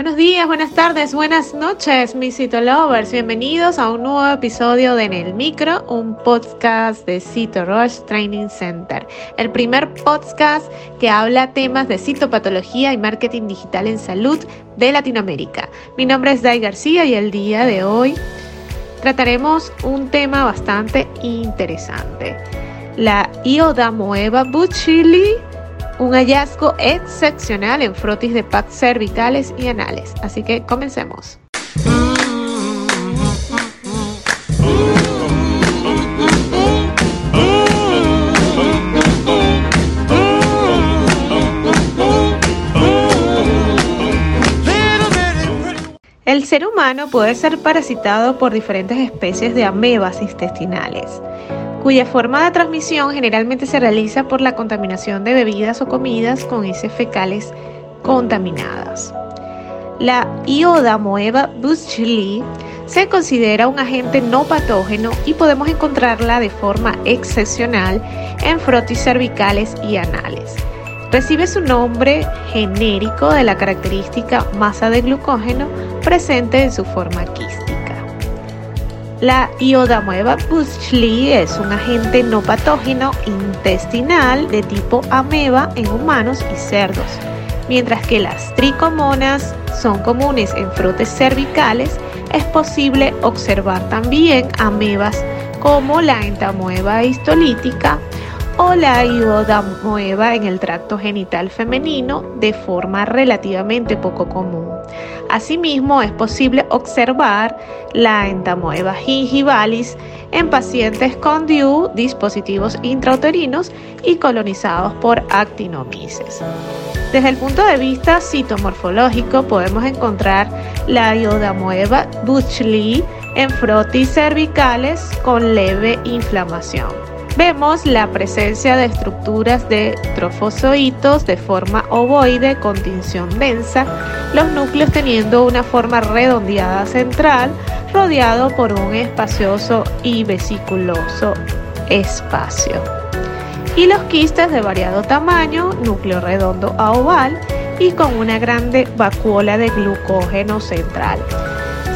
Buenos días, buenas tardes, buenas noches, mis Citolovers. Bienvenidos a un nuevo episodio de En el Micro, un podcast de Cito Rush Training Center. El primer podcast que habla temas de citopatología y marketing digital en salud de Latinoamérica. Mi nombre es Dai García y el día de hoy trataremos un tema bastante interesante. La Iodamoeba buchili un hallazgo excepcional en frotis de pads cervicales y anales. Así que comencemos. El ser humano puede ser parasitado por diferentes especies de amebas intestinales cuya forma de transmisión generalmente se realiza por la contaminación de bebidas o comidas con heces fecales contaminadas. La Iodamoeba buschli se considera un agente no patógeno y podemos encontrarla de forma excepcional en frotis cervicales y anales. Recibe su nombre genérico de la característica masa de glucógeno presente en su forma quística. La iodamueva buschli es un agente no patógeno intestinal de tipo ameba en humanos y cerdos, mientras que las tricomonas son comunes en frotes cervicales, es posible observar también amebas como la entamoeba histolítica la iodamoeba en el tracto genital femenino de forma relativamente poco común. Asimismo, es posible observar la entamoeba gingivalis en pacientes con DIU, dispositivos intrauterinos y colonizados por actinomices. Desde el punto de vista citomorfológico, podemos encontrar la iodamoeba buchli en frotis cervicales con leve inflamación vemos la presencia de estructuras de trofozoitos de forma ovoide con tinción densa, los núcleos teniendo una forma redondeada central, rodeado por un espacioso y vesiculoso espacio. Y los quistes de variado tamaño, núcleo redondo a oval y con una grande vacuola de glucógeno central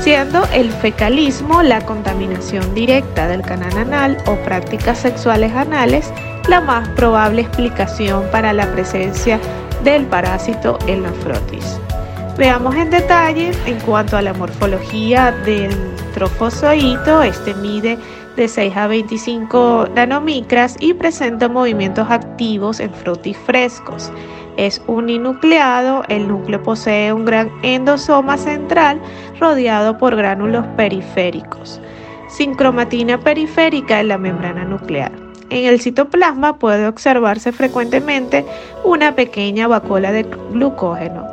siendo el fecalismo la contaminación directa del canal anal o prácticas sexuales anales la más probable explicación para la presencia del parásito en la frotis. Veamos en detalle en cuanto a la morfología del trofozoito, este mide de 6 a 25 nanomicras y presenta movimientos activos en frotis frescos. Es uninucleado, el núcleo posee un gran endosoma central rodeado por gránulos periféricos, sin cromatina periférica en la membrana nuclear. En el citoplasma puede observarse frecuentemente una pequeña vacuola de glucógeno.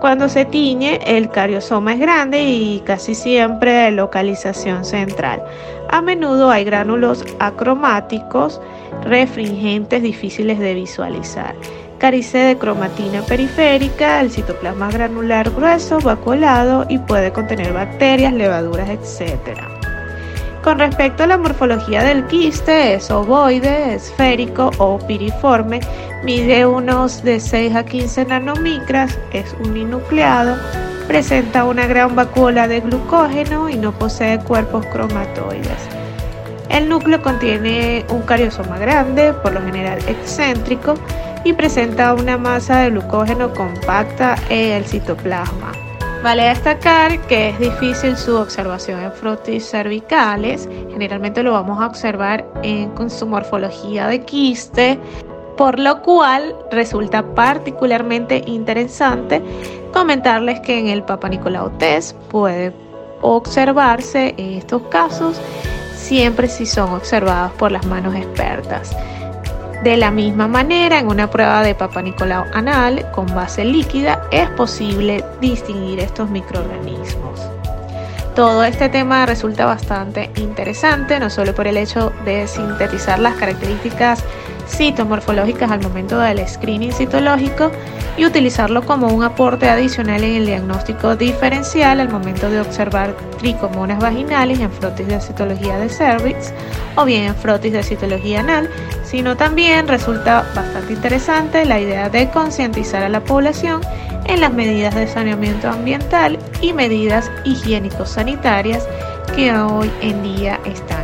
Cuando se tiñe, el cariosoma es grande y casi siempre de localización central. A menudo hay gránulos acromáticos, refringentes difíciles de visualizar carice de cromatina periférica, el citoplasma granular grueso, vacuolado y puede contener bacterias, levaduras, etc. Con respecto a la morfología del quiste, es ovoide, esférico o piriforme, mide unos de 6 a 15 nanomicras, es uninucleado, presenta una gran vacuola de glucógeno y no posee cuerpos cromatoides. El núcleo contiene un cariosoma grande, por lo general excéntrico, y presenta una masa de glucógeno compacta en el citoplasma. Vale destacar que es difícil su observación en frotis cervicales, generalmente lo vamos a observar en, con su morfología de quiste, por lo cual resulta particularmente interesante comentarles que en el Papa Nicolau test puede observarse en estos casos siempre si son observados por las manos expertas. De la misma manera, en una prueba de Papa Nicolau anal con base líquida es posible distinguir estos microorganismos. Todo este tema resulta bastante interesante, no solo por el hecho de sintetizar las características citomorfológicas al momento del screening citológico y utilizarlo como un aporte adicional en el diagnóstico diferencial al momento de observar tricomonas vaginales en frotis de citología de cervix o bien en frotis de citología anal, sino también resulta bastante interesante la idea de concientizar a la población en las medidas de saneamiento ambiental y medidas higiénico-sanitarias que hoy en día están.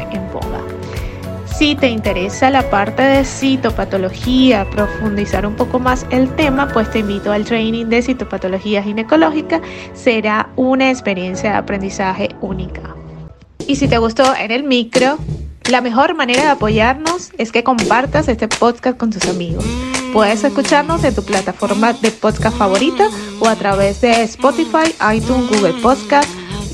Si te interesa la parte de citopatología, profundizar un poco más el tema, pues te invito al training de citopatología ginecológica. Será una experiencia de aprendizaje única. Y si te gustó en el micro, la mejor manera de apoyarnos es que compartas este podcast con tus amigos. Puedes escucharnos en tu plataforma de podcast favorita o a través de Spotify, iTunes, Google Podcast